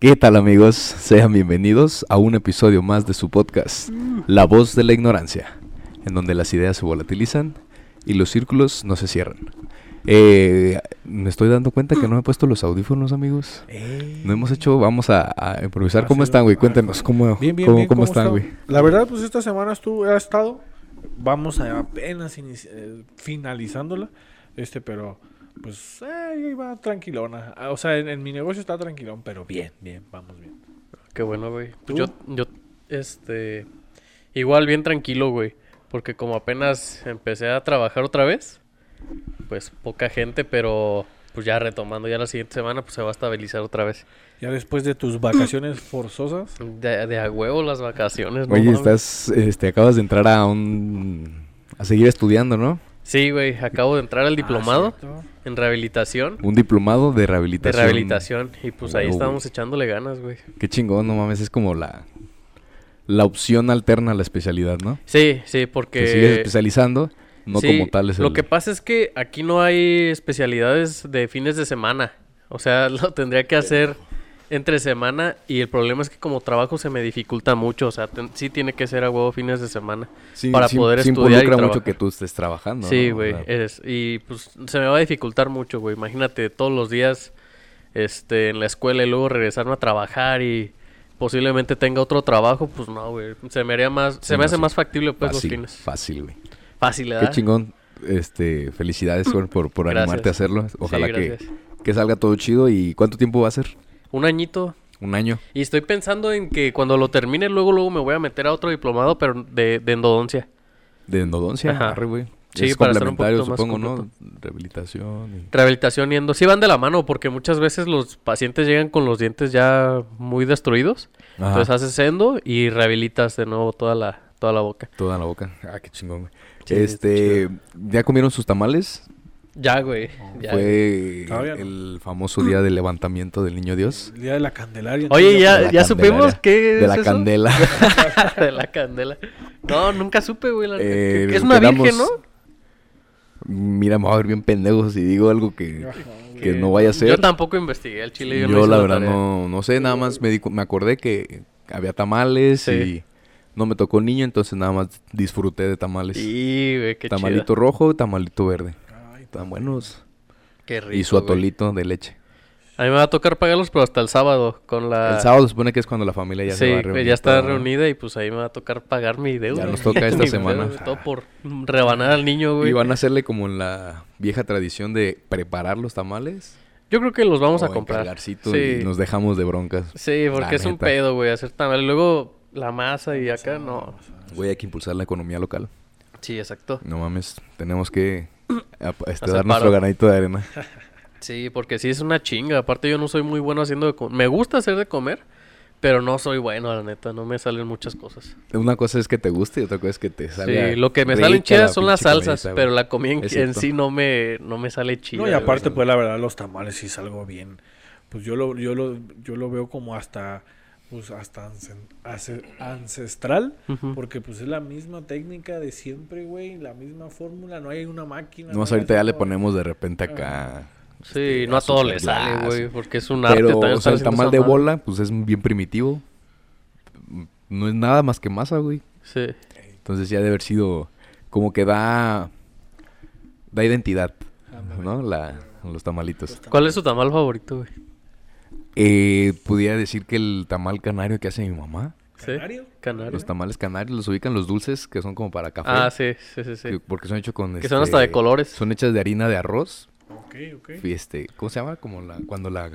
¿Qué tal amigos? Sean bienvenidos a un episodio más de su podcast, La voz de la ignorancia, en donde las ideas se volatilizan y los círculos no se cierran. Eh, me estoy dando cuenta que no me he puesto los audífonos, amigos. No hemos hecho, vamos a, a improvisar. ¿Cómo están, güey? Cuéntenos, ¿cómo, Bien, bien, cómo, bien, cómo ¿cómo están, está? güey? La verdad, pues esta semana estuvo, ha estado. Vamos a apenas eh, finalizándola. Este, pero pues eh, iba tranquilona. Ah, O sea, en, en mi negocio está tranquilón, pero bien, bien, vamos bien. Qué bueno, güey. ¿Tú? Yo, yo, este, igual bien tranquilo, güey. Porque como apenas empecé a trabajar otra vez, pues poca gente, pero pues ya retomando ya la siguiente semana, pues se va a estabilizar otra vez. Ya después de tus vacaciones forzosas. De, de a huevo las vacaciones, ¿no? Oye, mames. estás, este, acabas de entrar a un... a seguir estudiando, ¿no? Sí, güey, acabo de entrar al diplomado Ah, ¿cierto? en rehabilitación. Un diplomado de De rehabilitación. rehabilitación. Y pues ahí estábamos echándole ganas, güey. Qué chingón, no mames, es como la... La opción alterna a la especialidad, ¿no? Sí, sí, porque... Te sigues especializando, no Sí, como tal es Lo el- que pasa es que aquí no hay especialidades de fines de semana. O sea, lo tendría que hacer entre semana y el problema es que como trabajo se me dificulta mucho. O sea, ten- sí tiene que ser a huevo fines de semana. Sí, para sí- poder sí estudiar y involucra mucho trabajar. que tú estés trabajando. sí, güey. y pues se me va a dificultar mucho, güey. Imagínate todos los días este, en la escuela y luego regresarme a trabajar y posiblemente tenga otro trabajo. Pues no, güey. Se me haría más... Se me no, hace más factible pues fácil, los fines. Fácil, güey. Fácil, Qué ¿verdad? chingón. Este, felicidades por, por Gracias. animarte a hacerlo. Ojalá que, que salga todo chido. ¿Y cuánto tiempo va a ser? Un añito. ¿Un año? Y estoy pensando en que cuando lo termine, luego luego me voy a meter a otro diplomado, pero de, de endodoncia. ¿De endodoncia? Ajá. Arre, güey. Sí, es para estar un complementario, poquito más supongo, ¿no? completo. Rehabilitación. y- Rehabilitación y endo. Sí van de la mano, porque muchas veces los pacientes llegan con los dientes ya muy destruidos. Ajá, Entonces haces endo y rehabilitas de nuevo toda la, toda la boca. Toda la boca. Ah, qué chingón, güey. Sí, este, ¿ya comieron sus tamales? Ya, güey. ya. Fue el famoso día del levantamiento del niño Dios. El día de la Candelaria. Oye, ya, ya supimos Candelaria. qué De es la eso? candela. de la candela. No, nunca supe, güey. la. Eh, Que- que es una quedamos- virgen, ¿no? Mira, me voy a ver bien pendejo si digo algo que, Ajá, que no vaya a ser. Yo tampoco investigué el chile. Yo, Yo, la la verdad tarea. no, no sé, nada más me, di me acordé que había tamales Sí. y no me tocó niño, entonces nada más disfruté de tamales. Sí, güey, qué tamalito chido. rojo, tamalito verde. Están buenos. Qué rico, y su güey. atolito de leche. A mí me va a tocar pagarlos, pero hasta el sábado con la... El sábado se supone que es cuando la familia ya sí, se va a reunir. ya está reunida y pues ahí me va a tocar pagar mi deuda. Ya nos toca esta semana. deuda, Todo por rebanar al niño, güey. Y van a hacerle como en la vieja tradición de preparar los tamales. Yo creo que los vamos o a comprar. Sí, y nos dejamos de broncas. sí porque La es un pedo, güey, hacer tamal. Luego la masa y acá no. Güey, hay que impulsar la economía local. Sí, exacto. No mames, tenemos que este, dar nuestro granito de arena. Sí, porque sí es una chinga. Aparte yo no soy muy bueno haciendo de comer. Me gusta hacer de comer, pero no soy bueno, la neta. No me salen muchas cosas. Una cosa es que te guste y otra cosa es que te salga Sí, lo que me salen la chidas son las salsas, pero la comida en, sí no me, no me sale chida. No, y aparte, pues la verdad, los tamales sí es algo bien. Pues yo lo, yo lo, yo lo veo como hasta, pues hasta ancestral, porque pues es la misma técnica de siempre, güey, la misma fórmula, no hay una máquina. No, ahorita ya le ponemos de repente acá. Sí, este, no a todo le azúcar sale, güey, porque es un arte. Pero, también o sea, el tamal de bola, pues es bien primitivo. No es nada más que masa, güey. Sí. Entonces ya debe haber sido como que da da identidad, Ándale. ¿no? La, los tamalitos. ¿Cuál es su tamal favorito, güey? Eh, pudiera decir que el tamal canario que hace mi mamá. ¿Sí? ¿Canario? Canario. Los tamales canarios los ubican los dulces que son como para café. Ah, sí, sí, sí, sí. que- porque son hechos con Que son hasta de este, colores. Son hechas de harina de arroz. Ok, ok. y Este, ¿cómo se llama? Como la cuando la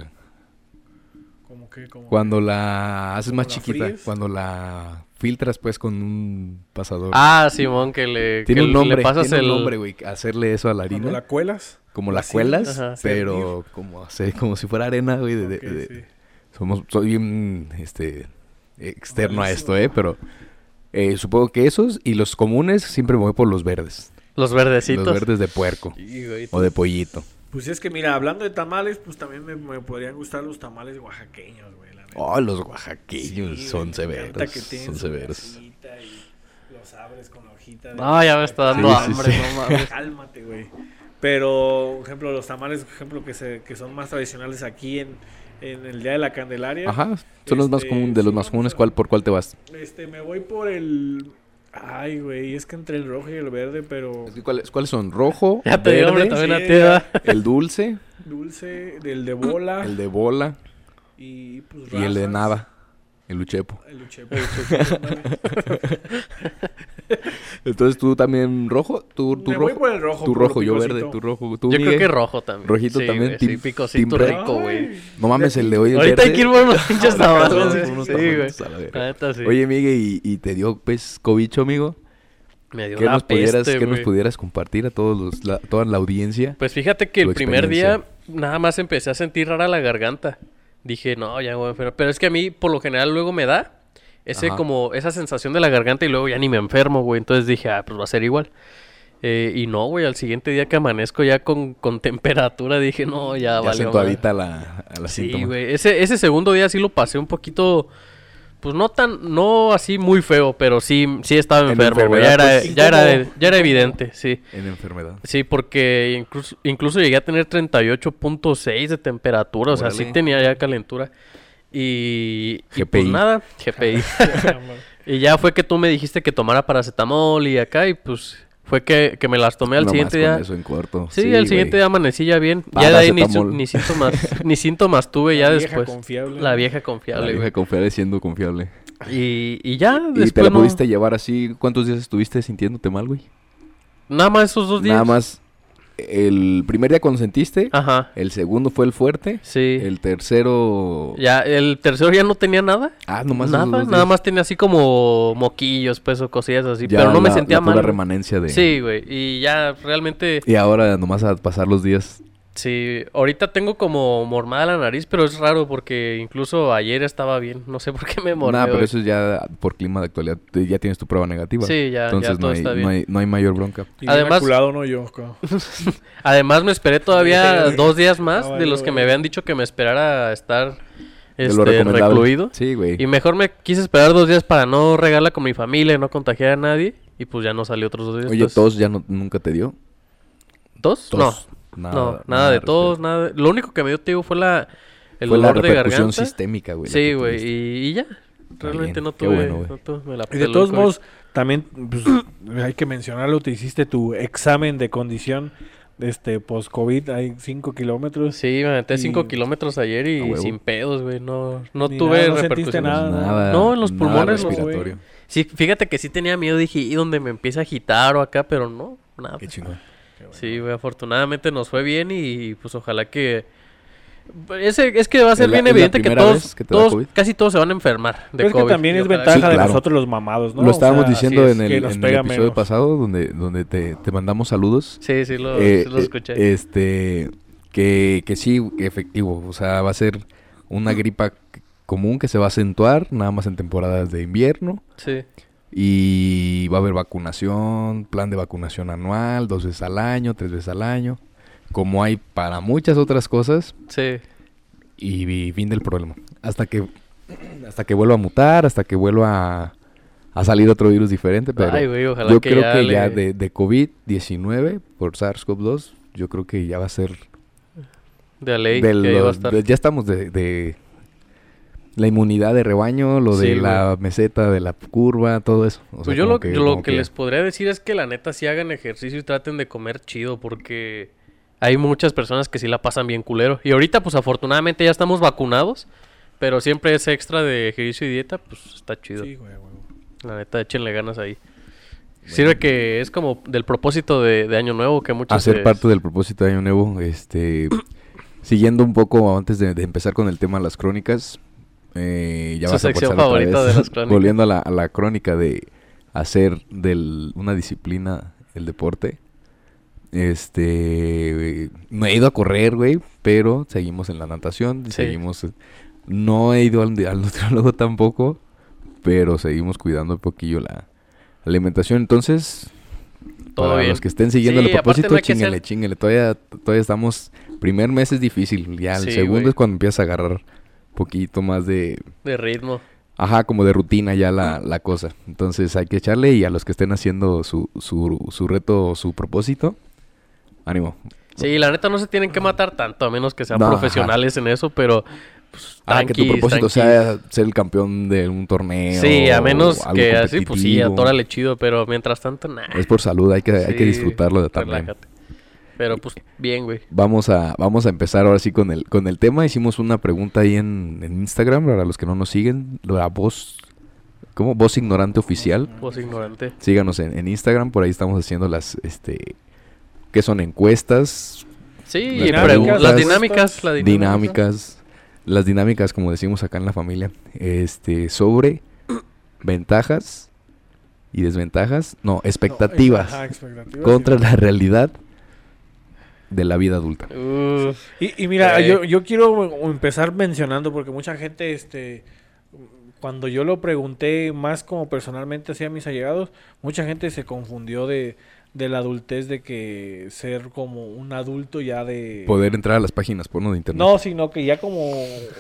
¿Cómo que? ¿Cómo cuando la haces ¿Cómo más la chiquita, fríes? cuando la filtras pues con un pasador. Ah, Simón, que le, tiene que un nombre, le pasas tiene el... un nombre, güey, hacerle eso a la harina. la cuelas? como la así, cuelas, Ajá. pero como, se- como si fuera arena, güey. de- de- Ok, de- sí. Somos, soy bien este, externo a esto, ¿eh? Pero eh, supongo que esos y los comunes siempre me voy por los verdes. Los verdecitos. Los verdes de puerco Sí, güey. o de pollito. Pues es que mira, hablando de tamales, pues también me, me podrían gustar los tamales oaxaqueños, güey. la. Oh, los oaxaqueños Sí, son severos. Son severos. y Los abres con la hojita. de- No, ya me está dando Sí, hambre, sí. no mames. Cálmate, güey. Pero, por ejemplo, los tamales, por ejemplo, que, se, que son más tradicionales aquí en, en el Día de la Candelaria. Ajá, son los más Este, comunes, de los sí, más comunes. ¿Cuál, ¿Por cuál te vas? Este, me voy por el... Ay, güey, es que entre el rojo y el verde, pero... ¿Cuáles, cuáles son? Rojo, Ya te verde, también sí, ¿verdad? el dulce, Dulce, del de bola. El de bola. Y pues y el de nada, el uchepo. El uchepo. Entonces tú también rojo, tú, tú Me voy rojo, por el rojo. tú rojo, yo verde, tú rojo, tú Yo creo que rojo también. Rojito Sí, también, güey, team- Sí, team rico, güey. No mames, el de hoy es Ahorita hay que ir por unos pinches unos Sí, güey. Oye, Miguel, ¿y, y te dio pues cobicho, amigo? Me dio ¿Qué, la nos pudieras, peste, ¿qué nos pudieras compartir a todos los, la- toda la audiencia? Pues fíjate que el primer día nada más empecé a sentir rara la garganta. Dije, no, ya voy a enfermar. Pero es que a mí por lo general luego me da ese Ajá. como esa sensación de la garganta y luego ya ni me enfermo, güey. Entonces dije, ah, pues va a ser igual. Eh, y no, güey, al siguiente día que amanezco ya con, con temperatura dije, no, ya, ya acentuadita a la, a la Sí, síntoma. güey. Ese, ese segundo día sí lo pasé un poquito, pues no tan, no así muy feo, pero sí, sí estaba En enfermo, güey. Ya enfermedad, era, pues, ya era, ya era evidente, sí. En enfermedad. Sí, porque incluso, incluso llegué a tener 38.6 de temperatura, o sea, sí tenía ya calentura. Y, y pues GPI. nada, GPI. y ya fue que tú me dijiste que tomara paracetamol y acá, y pues fue que, que me las tomé al Nomás siguiente con día. eso en corto. Sí, al siguiente día amanecí ya bien. Ya de ahí ni, síntomas, ni síntomas tuve ya La vieja después. confiable. La vieja La confiable, vieja güey. confiable siendo confiable. Y, y ya ¿Y te la no- pudiste llevar así? ¿Cuántos días estuviste sintiéndote mal, güey? Nada más esos dos días. Nada más el primer día cuando sentiste, Ajá, el segundo fue el fuerte, sí. el tercero... Ya, el tercero ya no tenía nada. Ah, nomás Nada, nada días. más tenía así como moquillos, pues, o cosillas así. Ya pero no me la- sentía la mal. remanencia de... Sí, güey. Y ya realmente, Y ahora nomás a pasar los días. Sí. Ahorita tengo como mormada la nariz, pero es raro porque incluso ayer estaba bien. No sé por qué me mordió. Nada, pero güey. eso es ya por clima de actualidad. Ya tienes tu prueba negativa. Sí, ya, ya Entonces todo no, hay, está bien. no, hay, no hay mayor bronca. Y Además- no yo. Además, me esperé todavía dos días más de los que me habían dicho que me esperara a estar este, recluido. Sí, güey. Y mejor me quise esperar dos días para no regarla con mi familia y no contagiar a nadie. Y pues ya no salió otros dos días. Oye, entonces- tos ya no, nunca te dio. ¿Tos? Tos. No. Nada, no, nada, de respecto. nada. de- Lo único que me dio, te digo, fue la, el Fue la dolor de repercusión garganta. sistémica, güey. la Sí, güey, y, y ya. Realmente bien, no tuve, bueno, no tuve- me la Y de todos modos, también pues, hay que mencionarlo, te hiciste tu examen de condición este post-COVID, hay 5 kilómetros. Sí, me metí Y- 5 kilómetros ayer y sin pedos, güey. No, no Ni tuve nada, no sentiste nada. Nada, No, en los nada pulmones no, respiratorio. Sí, fíjate que sí tenía miedo, dije, ¿y donde me empieza a agitar o acá? Pero no, nada. Qué chingón. Sí, güey, afortunadamente nos fue bien y pues ojalá que... Ese, es que va a ser ¿Es la- bien la evidente que todos, que todos COVID? casi todos se van a enfermar de Pero es que COVID. también es ventaja Sí, de claro. nosotros los mamados, ¿no? Lo O estábamos sea, diciendo es, en el, en el episodio menos. pasado donde, donde te, te mandamos saludos. Sí, sí lo, Eh, sí lo eh, escuché. Este, que, que sí, efectivo. O sea, va a ser una gripa común que se va a acentuar nada más en temporadas de invierno. sí. Y va a haber vacunación, plan de vacunación anual, dos veces al año, tres veces al año. Como hay para muchas otras cosas. Sí. Y, y fin del problema. Hasta que, hasta que vuelva a mutar, hasta que vuelva a, a salir otro virus diferente. Pero Ay, güey, ojalá yo que creo ya que le- ya de, de COVID-19 por SARS-CoV-2, yo creo que ya va a ser De la ley, de que ahí va a estar. de- ya estamos de, de la inmunidad de rebaño, lo de la meseta, de la curva, todo eso. O sea, Pues yo lo, yo lo que les podría decir es que la neta sí hagan ejercicio y traten de comer chido porque hay muchas personas que sí la pasan bien culero. Y ahorita pues afortunadamente ya estamos vacunados, pero siempre ese extra de ejercicio y dieta pues está chido. Sí, güey, güey. La neta échenle ganas ahí. Sirve que es como del propósito de, de Año Nuevo que muchos... hacer parte del propósito de Año Nuevo, este, siguiendo un poco antes de, de empezar con el tema de las crónicas, eh, ya Su vas a sección otra favorita vez, de las crónicas. volviendo a la, a la crónica de hacer del una disciplina el deporte. Este, no he ido a correr, güey, pero seguimos en la natación, Sí. seguimos, no he ido al, al nutriólogo tampoco, pero seguimos cuidando un poquillo la alimentación, entonces Todo para bien. los que estén siguiendo Sí, el propósito, no chinguele, ser- chinguele. Todavía, todavía estamos. Primer mes es difícil. Ya el Sí, segundo es cuando empiezas a agarrar poquito más de. De ritmo. Ajá, como de rutina ya la, la cosa. Entonces hay que echarle y a los que estén haciendo su, su, su reto o su propósito, ánimo. Sí, la neta no se tienen que matar tanto, a menos que sean No, ajá. profesionales en eso, pero pues, Ah, que tu propósito sea ser el campeón de un torneo. Sí, a menos que así, pues sí, atórale chido, pero mientras tanto, nada. Es por salud, hay que, hay que disfrutarlo de también. relájate. Pero pues bien, güey. Vamos a, vamos a empezar ahora sí con el, con el tema. Hicimos una pregunta ahí en, en Instagram, para los que no nos siguen, la voz, ¿cómo? Voz ignorante oficial. Vos ignorante. Síganos en, en Instagram, por ahí estamos haciendo las, este, ¿qué son? Encuestas, Sí, Las preguntas. dinámicas, la dinámica. dinámicas, las dinámicas, como decimos acá en la familia, este, sobre ventajas y desventajas, no, expectativas Ajá, expectativas. contra la realidad de la vida adulta. Y, y mira, yo, yo quiero empezar mencionando, porque mucha gente, este, cuando yo lo pregunté más como personalmente hacia mis allegados, mucha gente se confundió de, de la adultez de que ser como un adulto ya de... Poder entrar a las páginas porno de internet. No, sino que ya como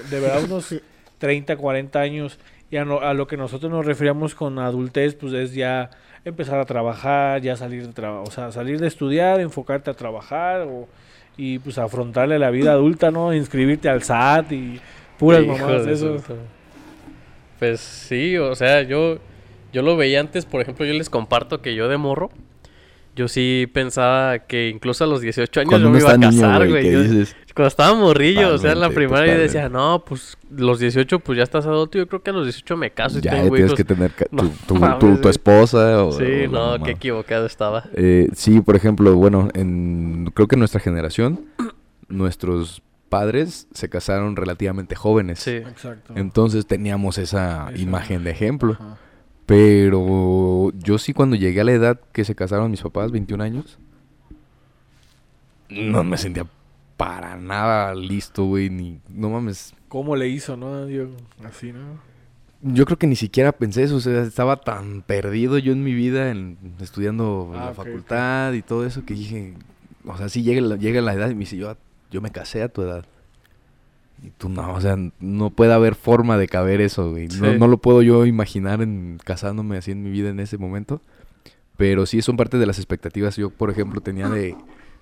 de verdad unos 30, 40 años, ya no, a lo que nosotros nos referíamos con adultez, pues es ya empezar a trabajar, ya salir de trabajo, o sea, salir de estudiar, enfocarte a trabajar o, y pues afrontarle la vida adulta, ¿no? Inscribirte al SAT y puras mamadas de eso. Pues sí, o sea, yo, yo lo veía antes, por ejemplo, yo les comparto que yo de morro, yo sí pensaba que incluso a los 18 años yo uno me iba a casar, güey, Cuando estaba morrillo, o sea, en la primaria yo totalmente. decía, no, pues los 18 pues ya estás adulto, yo creo que a los 18 me caso y ya tengo tienes hijos. que tener No tu, tu- tu- esposa o... Sí, o no, qué equivocado estaba. Eh, sí, por ejemplo, bueno, en, creo que en nuestra generación, nuestros padres se casaron relativamente jóvenes. Sí. Exacto. Entonces teníamos esa Esa- imagen de ejemplo. Ajá. Pero yo sí cuando llegué a la edad que se casaron mis papás, 21 años, no me sentía para nada listo, güey, ni... No mames. ¿Cómo le hizo, no? Yo, así, ¿no? Yo creo que ni siquiera pensé eso, o sea, estaba tan perdido yo en mi vida en, estudiando en Ah, la facultad y todo eso que dije, o sea, sí llega la, llega la edad y me dice, yo, yo me casé a tu edad. Y tú no, o sea, no puede haber forma de caber eso, güey. No, no lo puedo yo imaginar en casándome así en mi vida en ese momento. Pero sí son parte de las expectativas. Yo, por ejemplo, tenía de,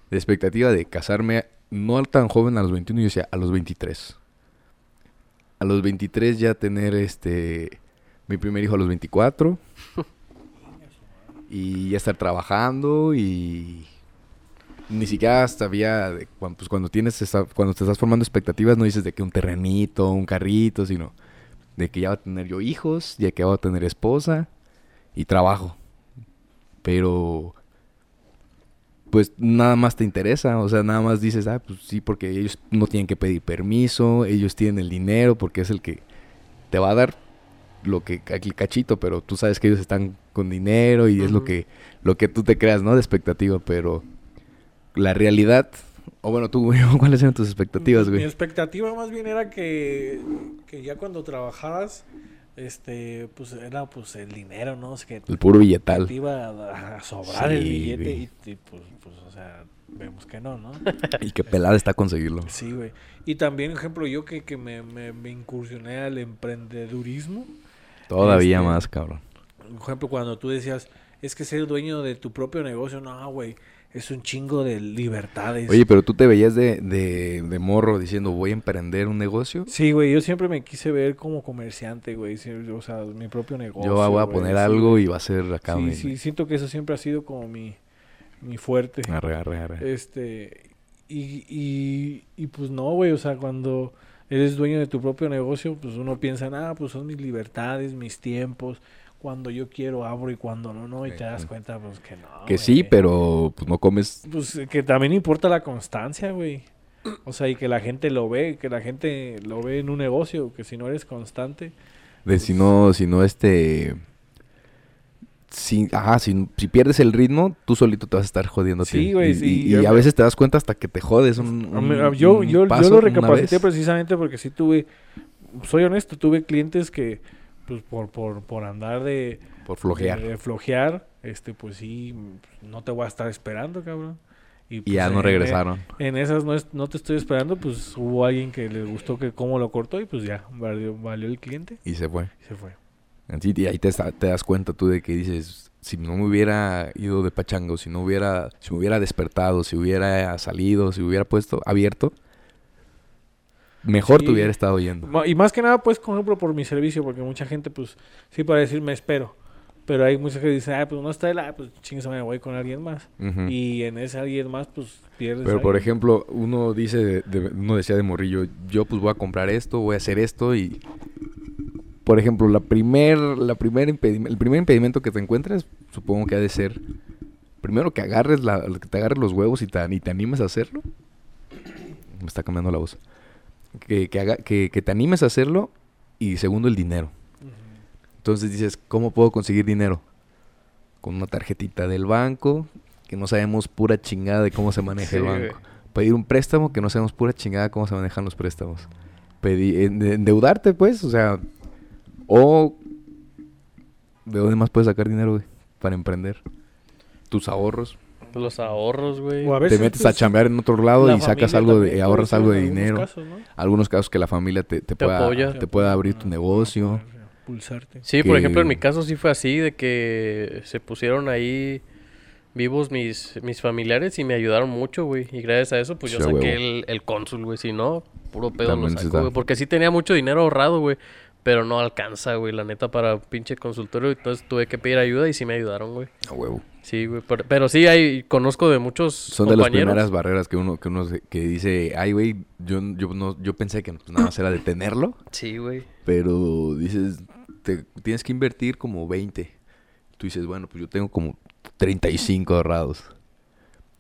de expectativa de casarme no tan joven a los 21, yo decía a los 23. A los 23 ya tener este mi primer hijo a los 24 y ya estar trabajando y ni siquiera sabía de pues cuando tienes esa- cuando te estás formando expectativas no dices de que un terrenito, un carrito, sino de que ya va a tener yo hijos, ya que va a tener esposa y trabajo. Pero pues nada más te interesa, o sea, nada más dices, ah, pues sí, porque ellos no tienen que pedir permiso, ellos tienen el dinero, porque es el que te va a dar lo que el cachito, pero tú sabes que ellos están con dinero y es lo que lo que tú te creas, ¿no? De expectativa, pero la realidad, o bueno, tú, güey, ¿cuáles eran tus expectativas, Mi güey? expectativa más bien era que, que ya cuando trabajaras, este, pues era pues el dinero, ¿no? Que El puro billetal. te iba a, a sobrar el billete y, y, pues, pues, o sea, vemos que no, ¿no? Y que pelada está conseguirlo. Sí, güey. Y también, ejemplo, yo que, que me, me, me incursioné al emprendedurismo. Todavía Este, más, cabrón. Por ejemplo, cuando tú decías, es que ser dueño de tu propio negocio, no, güey, es un chingo de libertades. Oye, pero tú te veías de, de, de morro diciendo, voy a emprender un negocio. Sí, güey, yo siempre me quise ver como comerciante, güey, o sea, mi propio negocio. Yo voy a güey, poner algo güey. y va a ser acá. Sí, mi- sí, siento que eso siempre ha sido como mi, mi fuerte. Arre, arre, arre. Este, y, y, y pues no, güey, o sea, cuando eres dueño de tu propio negocio, pues uno piensa, ah, pues son mis libertades, mis tiempos, cuando yo quiero abro y cuando no, no, y te das cuenta, pues que no. que güey. sí, pero pues no comes. Pues eh, que también importa la constancia, güey. O sea, y que la gente lo ve, que la gente lo ve en un negocio, que si no eres constante, De si no, si no este. Si, ajá, si, si pierdes el ritmo, tú solito te vas a estar jodiendo. Sí, güey, Y- sí, Y, a veces te das cuenta hasta que te jodes. Un, yo, un yo, yo lo recapacité precisamente porque sí tuve, soy honesto, tuve clientes que, pues por, por, por andar de, Por flojear. de, de flojear, este, pues sí, no te voy a estar esperando, cabrón. y pues, ya no en- regresaron. En esas no, es- no te estoy esperando, pues hubo alguien que le gustó que cómo lo cortó y pues ya, valió, valió el cliente Y se fue. y se fue. Sí, y ahí te, te das cuenta tú de que dices, si no me hubiera ido de pachango, si no hubiera, si me hubiera despertado, si hubiera salido, si hubiera puesto abierto, mejor Sí. te hubiera estado yendo. Y más que nada, pues, por ejemplo, por mi servicio, porque mucha gente, pues, sí para decir me espero. Pero hay mucha gente que dice, ah, pues no está él, ah, pues chingue, me voy con alguien más. Y en ese alguien más, pues pierdes. Pero por ejemplo, uno dice, de- de- uno decía de morrillo, yo pues voy a comprar esto, voy a hacer esto y, por ejemplo, la primer, la primer el primer impedimento que te encuentres, supongo que ha de ser, primero que agarres la, que te agarres los huevos y te, y te animes a hacerlo. Me está cambiando la voz. Que, que, haga- que, que te animes a hacerlo y segundo el dinero. Entonces dices, ¿cómo puedo conseguir dinero? Con una tarjetita del banco, que no sabemos pura chingada de cómo se maneja el banco. güey. Pedir un préstamo, que no sabemos pura chingada cómo se manejan los préstamos. Pedir, endeudarte, pues, o sea, o ¿de dónde más puedes sacar dinero, güey? Para emprender. Tus ahorros. Los ahorros, güey. O a Te metes a pues, chambear en otro lado la y sacas algo de, también ahorras algo de dinero. casos, ¿no? Algunos casos que la familia te, te Te pueda, apoya. te pueda abrir tu negocio. Pulsarte. Sí, por ejemplo, en mi caso sí fue así, de que se pusieron ahí vivos mis, mis familiares y me ayudaron mucho, güey. Y gracias a eso, pues yo Sí, saqué huevo. el, el cónsul, güey. Si no, puro pedo lo saco, güey. Porque sí tenía mucho dinero ahorrado, güey. Pero no alcanza, güey, la neta, para pinche consultorio. Entonces tuve que pedir ayuda y sí me ayudaron, güey. A huevo. Sí, güey. Pero, pero sí, hay, conozco de muchos Son de las primeras barreras que uno, que uno se- que dice, ay, güey, yo, yo, no, yo pensé que pues, nada más era detenerlo, Sí, güey. pero dices, te, tienes que invertir como 20. Tú dices, bueno, pues yo tengo como 35 ahorrados.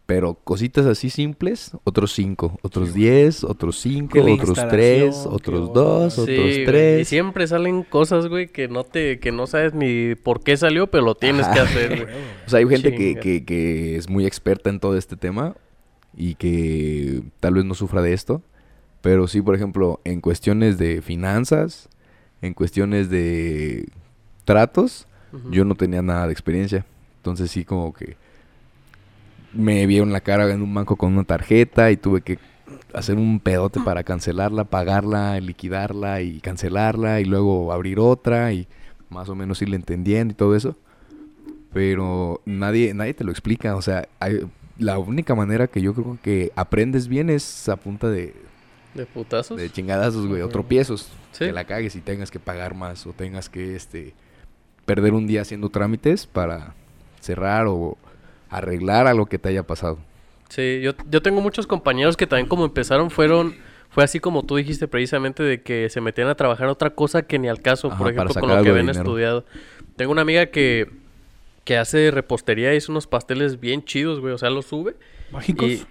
Pero cositas así simples, otros 5, otros 10, otros 5, Que la otros 3, instalación, otros que 2, Sí, otros güey, Y 3. siempre salen cosas, güey, que no te, que no sabes ni por qué salió, pero lo tienes que hacer, güey. O sea, hay gente que, que, que es muy experta en todo este tema y que tal vez no sufra de esto. Pero sí, por ejemplo, en cuestiones de finanzas, en cuestiones de tratos, yo no tenía nada de experiencia. Entonces sí, como que me vieron la cara en un banco con una tarjeta y tuve que hacer un pedote para cancelarla, pagarla, liquidarla y cancelarla y luego abrir otra y más o menos irle entendiendo y todo eso. Pero nadie, nadie te lo explica. O sea, hay- la única manera que yo creo que aprendes bien es a punta de, ¿De putazos? de chingadazos, güey, o tropiezos. Sí. Que la cagues y tengas que pagar más o tengas que este perder un día haciendo trámites para cerrar o arreglar a lo que te haya pasado. Sí, yo, yo tengo muchos compañeros que también como empezaron fueron, fue así como tú dijiste precisamente de que se metían a trabajar otra cosa que ni al caso, Ajá, por ejemplo, con lo que habían estudiado. Tengo una amiga que, que hace repostería y hace unos pasteles bien chidos, güey, o sea, los sube. Mágicos. Y-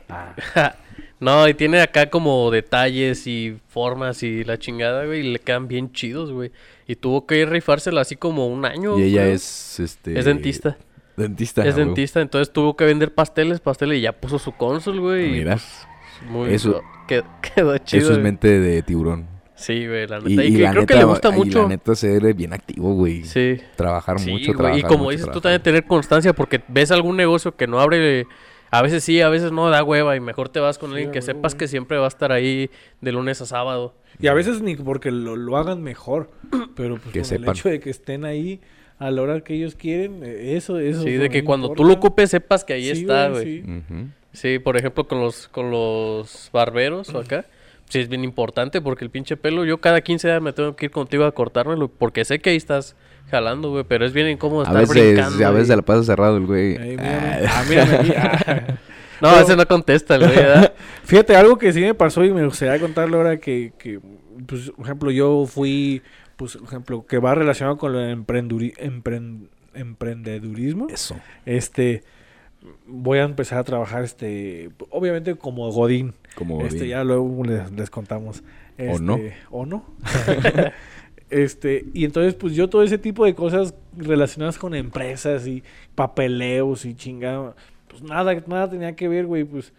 no, y tiene acá como detalles y formas y la chingada, güey, y le quedan bien chidos, güey. Y tuvo que rifársela así como un año. y ella es este Es dentista. Dentista. Es dentista, entonces tuvo que vender pasteles, pasteles y ya puso su cónsul, güey. y, Mira. pues, muy Eso- quedó, quedó chido. Eso es güey. mente de tiburón. Sí, güey, la neta. Y, y que la creo neta, que le gusta y mucho. la neta ser bien activo, güey. Sí. Trabajar Sí, mucho, güey, trabajar Y como mucho, dices tú, trabajar también tener constancia porque ves algún negocio que no abre. A veces sí, a veces no da hueva y mejor te vas con Sí, alguien que sepas güey. que siempre va a estar ahí de lunes a sábado. Y a veces ni porque lo, lo hagan mejor, pero pues Que con sepan. el hecho de que estén ahí a la hora que ellos quieren, eh, eso, eso. Sí, es de lo que que cuando tú importa. lo ocupes sepas que ahí Sí, está, güey, sí. Sí, por ejemplo, con los, con los barberos o acá. Sí, es bien importante porque el pinche pelo, yo cada 15 días me tengo que ir contigo a cortármelo porque sé que ahí estás jalando, güey, pero es bien incómodo A estar veces, brincando. a veces la pasa cerrado el güey. Ey, Ah, mírame. Ah, mírame aquí. Ah. No, a veces no contesta el güey, ¿verdad? Fíjate, algo que sí me pasó y me gustaría contarle ahora que, que, pues, por ejemplo, yo fui, pues, por ejemplo, que va relacionado con el emprenduri- empren- emprendedurismo. Eso. Este, voy a empezar a trabajar, este, obviamente como Godín. Como Este, bien. ya luego les, les contamos. ¿O no? Este, ¿O no? este, y entonces, pues yo todo ese tipo de cosas relacionadas con empresas y papeleos y chingada, pues nada, nada tenía que ver, güey, pues.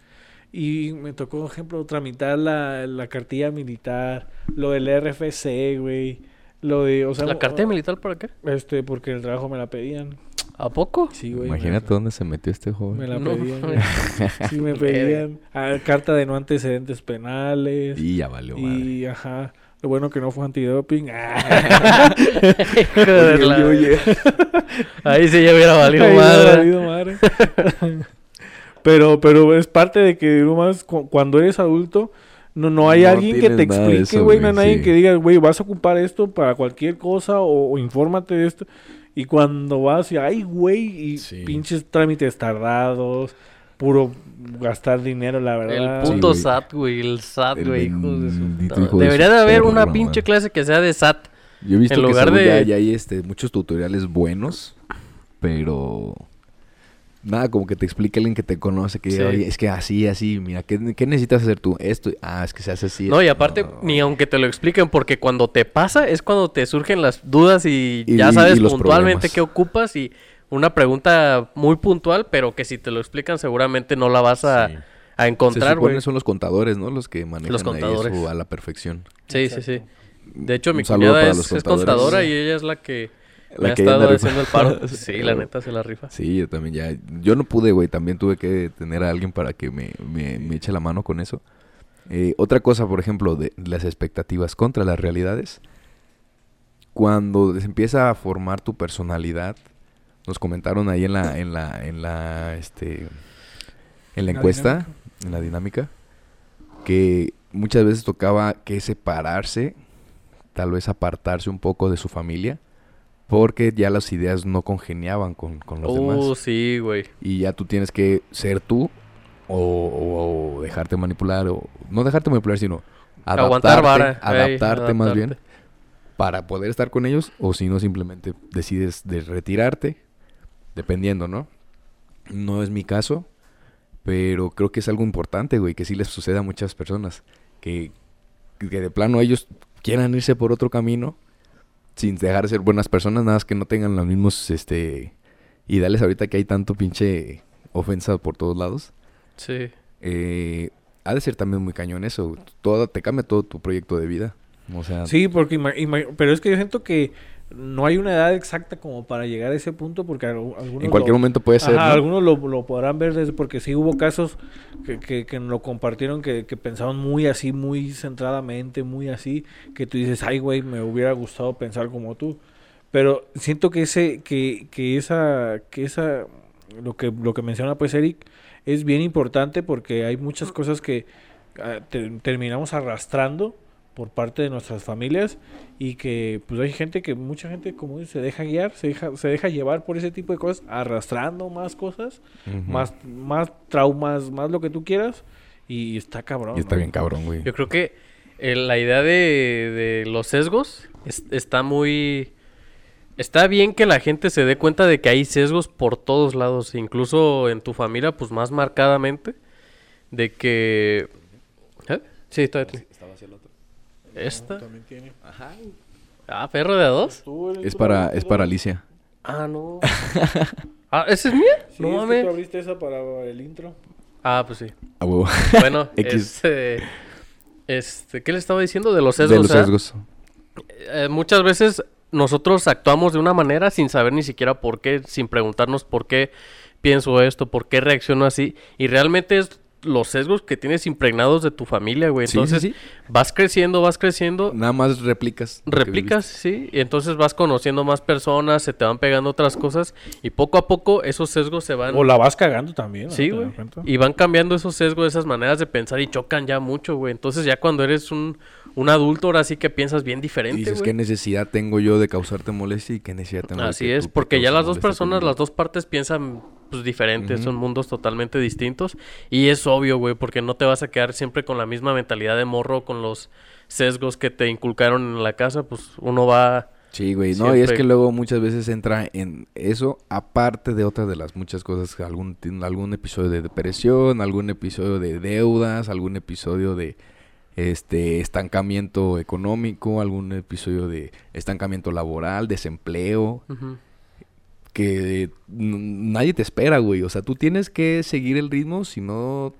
Y me tocó, por ejemplo, tramitar la, la cartilla militar, lo del RFC, güey. Lo de, o sea, ¿La carta militar por acá? Este, porque en el trabajo me la pedían. ¿A poco? Sí, güey. Imagínate me- dónde se metió este Me joven. la No, pedían. güey. Sí, me pedían. Ah, carta de no antecedentes penales. Y ya valió madre. Y, ajá, Lo bueno que no fue antidoping. Ah. Oye, la- oye. Ahí sí ya hubiera valido madre. valido madre. pero, pero es parte de que cu- cuando eres adulto, no, no hay No alguien que te explique, güey. No hay güey, nadie sí. que diga, güey, vas a ocupar esto para cualquier cosa o, o infórmate de esto. Y cuando vas y, ay, güey, y Sí. pinches trámites tardados, puro gastar dinero, la El verdad. puto güey. SAT, güey. El SAT, El güey. Hijo de su Debería de haber una pinche clase que sea de SAT. Yo he visto En que lugar de- ya, ya hay este, muchos tutoriales buenos, pero nada, como que te explique alguien que te conoce, que Sí. "Oye, es que así, así, mira, ¿qué, qué necesitas hacer tú? Esto, ah, es que se hace así. No, y esto". aparte, No. ni aunque te lo expliquen, porque cuando te pasa es cuando te surgen las dudas y, Y- ya sabes puntualmente problemas. qué ocupas y una pregunta muy puntual, pero que si te lo explican seguramente no la vas a, Sí. a encontrar, güey. son los contadores, ¿no? Los que manejan Los ahí eso a la perfección. Sí, sí, sí. De hecho, Un mi cuñada es, contadora y ella es la que La ha que anda estado haciendo el paro. Sí, la neta se la rifa. Sí, yo también ya. Yo no pude, güey. También tuve que tener a alguien para que me, me, me eche la mano con eso. Eh, otra cosa, por ejemplo, de las expectativas contra las realidades. Cuando se empieza a formar tu personalidad, nos comentaron ahí en la, en la, en la, este, en la encuesta, en la dinámica, que muchas veces tocaba que separarse, tal vez apartarse un poco de su familia, porque ya las ideas no congeniaban con, con los demás. Uh, sí, güey. y ya tú tienes que ser tú o, dejarte manipular o no dejarte manipular sino Aguantar adaptarte, adaptarte más bien para poder estar con ellos o si no simplemente decides de retirarte dependiendo no no es mi caso pero creo que es algo importante güey que sí les sucede a muchas personas que que de plano ellos quieran irse por otro camino sin dejar de ser buenas personas nada más que no tengan los mismos este ideales ahorita que hay tanto pinche ofensa por todos lados Sí. eh, ha de ser también muy cañón eso. Todo, te cambia todo tu proyecto de vida. O sea, Sí, porque pero es que yo siento que no hay una edad exacta como para llegar a ese punto porque al- algunos en cualquier lo- momento puede ser. Ajá, ¿no? algunos lo, lo podrán ver desde porque sí hubo casos que, que, que lo compartieron que, que pensaban muy así, muy centradamente, muy así, que tú dices, ay güey, me hubiera gustado pensar como tú. Pero siento que ese, que, que esa, que esa, lo que, lo que menciona pues Eric, es bien importante porque hay muchas cosas que ah, te- terminamos arrastrando por parte de nuestras familias y que pues hay gente que mucha gente como se deja guiar, se deja, se deja llevar por ese tipo de cosas, arrastrando más cosas, Ujú. más, más traumas, más lo que tú quieras y está cabrón. Y está ¿no? bien cabrón, güey. Yo creo que eh, la idea de, de los sesgos es- está muy... Está bien que la gente se dé cuenta de que hay sesgos por todos lados, incluso en tu familia, pues más marcadamente, de que... ¿Eh? Sí, todavía tiene. ¿Esta? También tiene. Ah, perro de a dos. Es para, es para Alicia. Ah, no. ah, ¿esa es mía? Sí, no es que mames. tú abriste esa para el intro. Ah, pues sí. A huevo. Bueno, este, este, ¿qué le estaba diciendo? De los sesgos. de los ¿verdad? sesgos. Eh, muchas veces nosotros actuamos de una manera sin saber ni siquiera por qué, sin preguntarnos por qué pienso esto, por qué reacciono así. Y realmente es los sesgos que tienes impregnados de tu familia, güey. Sí, sí, Entonces sí. vas creciendo, vas creciendo, Nada más replicas. replicas, sí, y entonces vas conociendo más personas, se te van pegando otras cosas y poco a poco esos sesgos se van... O la vas cagando también. ¿no? Sí, ¿Te das güey. Y van cambiando esos sesgos, esas maneras de pensar y chocan ya mucho, güey. Entonces ya cuando eres un, un adulto, ahora sí que piensas bien diferente, Dices, güey. ¿qué necesidad tengo yo de causarte molestia y qué necesidad tengo Así que es, tú porque ya las dos personas, conmigo? las dos partes piensan pues diferentes, son mundos totalmente distintos y es obvio, güey, porque no te vas a quedar siempre con la misma mentalidad de morro, con los sesgos que te inculcaron en la casa, pues uno va... Sí, güey. No, y es que luego muchas veces entra en eso, aparte de otras de las muchas cosas, algún, algún episodio de depresión, algún episodio de deudas, algún episodio de este estancamiento económico, algún episodio de estancamiento laboral, desempleo, que nadie te espera, güey. O sea, tú tienes que seguir el ritmo, si no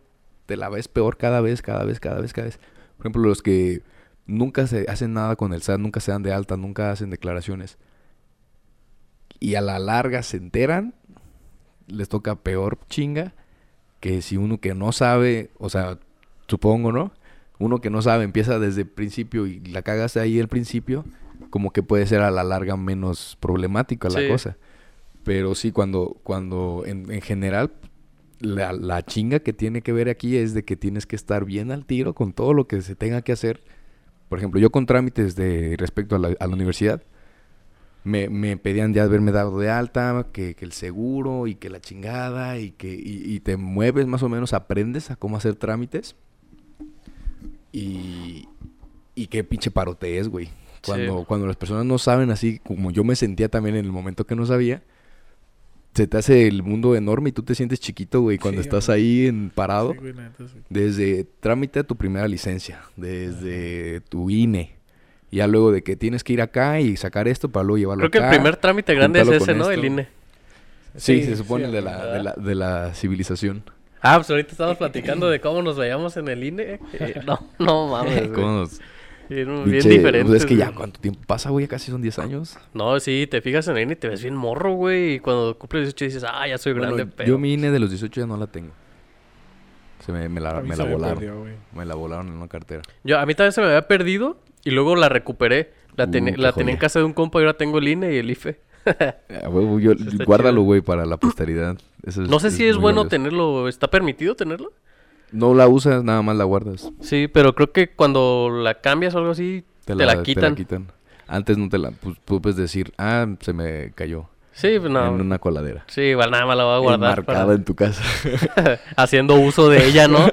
te la ves peor cada vez, cada vez, cada vez, cada vez. Por ejemplo, los que nunca se hacen nada con el SAT, nunca se dan de alta, nunca hacen declaraciones. Y a la larga se enteran, les toca peor chinga que si uno que no sabe, o sea, supongo, ¿no? Uno que no sabe, empieza desde el principio y la cagas ahí al principio, como que puede ser a la larga menos problemática la Sí. cosa. Pero sí, cuando, cuando en, en general, la, la chinga que tiene que ver aquí es de que tienes que estar bien al tiro con todo lo que se tenga que hacer. Por ejemplo, yo con trámites de respecto a la, a la universidad, me, me pedían ya haberme dado de alta, que, que el seguro y que la chingada y que y, y te mueves más o menos, aprendes a cómo hacer trámites. Y, y qué pinche parote es, güey. Cuando, Sí. cuando las personas no saben así, como yo me sentía también en el momento que no sabía, se te hace el mundo enorme y tú te sientes chiquito, güey, cuando Sí, estás güey. ahí en parado. Sí, güey, la neta, sí. Desde trámite de tu primera licencia, desde tu INE. Ya luego de que tienes que ir acá y sacar esto para luego llevarlo Creo que el primer trámite grande es ese, ¿no? esto. El INE. Sí, Sí, se supone sí, de, la, de, la, de la civilización. Ah, pues ahorita estamos platicando de cómo nos veíamos en el INE. Eh, no, no mames, güey. ¿Cómo nos- Bien, bien diferente. pues es que ya, ¿cuánto tiempo pasa, güey? Casi son 10 años. No, sí, te fijas en el INE y te ves bien morro, güey. Y cuando cumples 18 dices, ah, ya soy Bueno, grande, pero... yo mi INE de los 18 ya no la tengo. Se me, me la, A mí me se la me volaron. perdió, güey. Me la volaron en una cartera. Yo- a mí también se me había perdido y luego la recuperé. La, Uh, la tenía en casa de un compa y ahora tengo el INE y el IFE. Ah, yo- guárdalo, chido. güey, para la posteridad. Eso No sé si es bueno tenerlo. ¿Está permitido tenerlo? No la usas, nada más la guardas. Sí, pero creo que cuando la cambias o algo así, te, la, quitan. Antes no te la... Pues, puedes decir, ah, se me cayó. Sí, pues no. En una coladera. Sí, igual nada más la voy a guardar. Enmarcada para- en tu casa. Haciendo uso de ella, ¿no?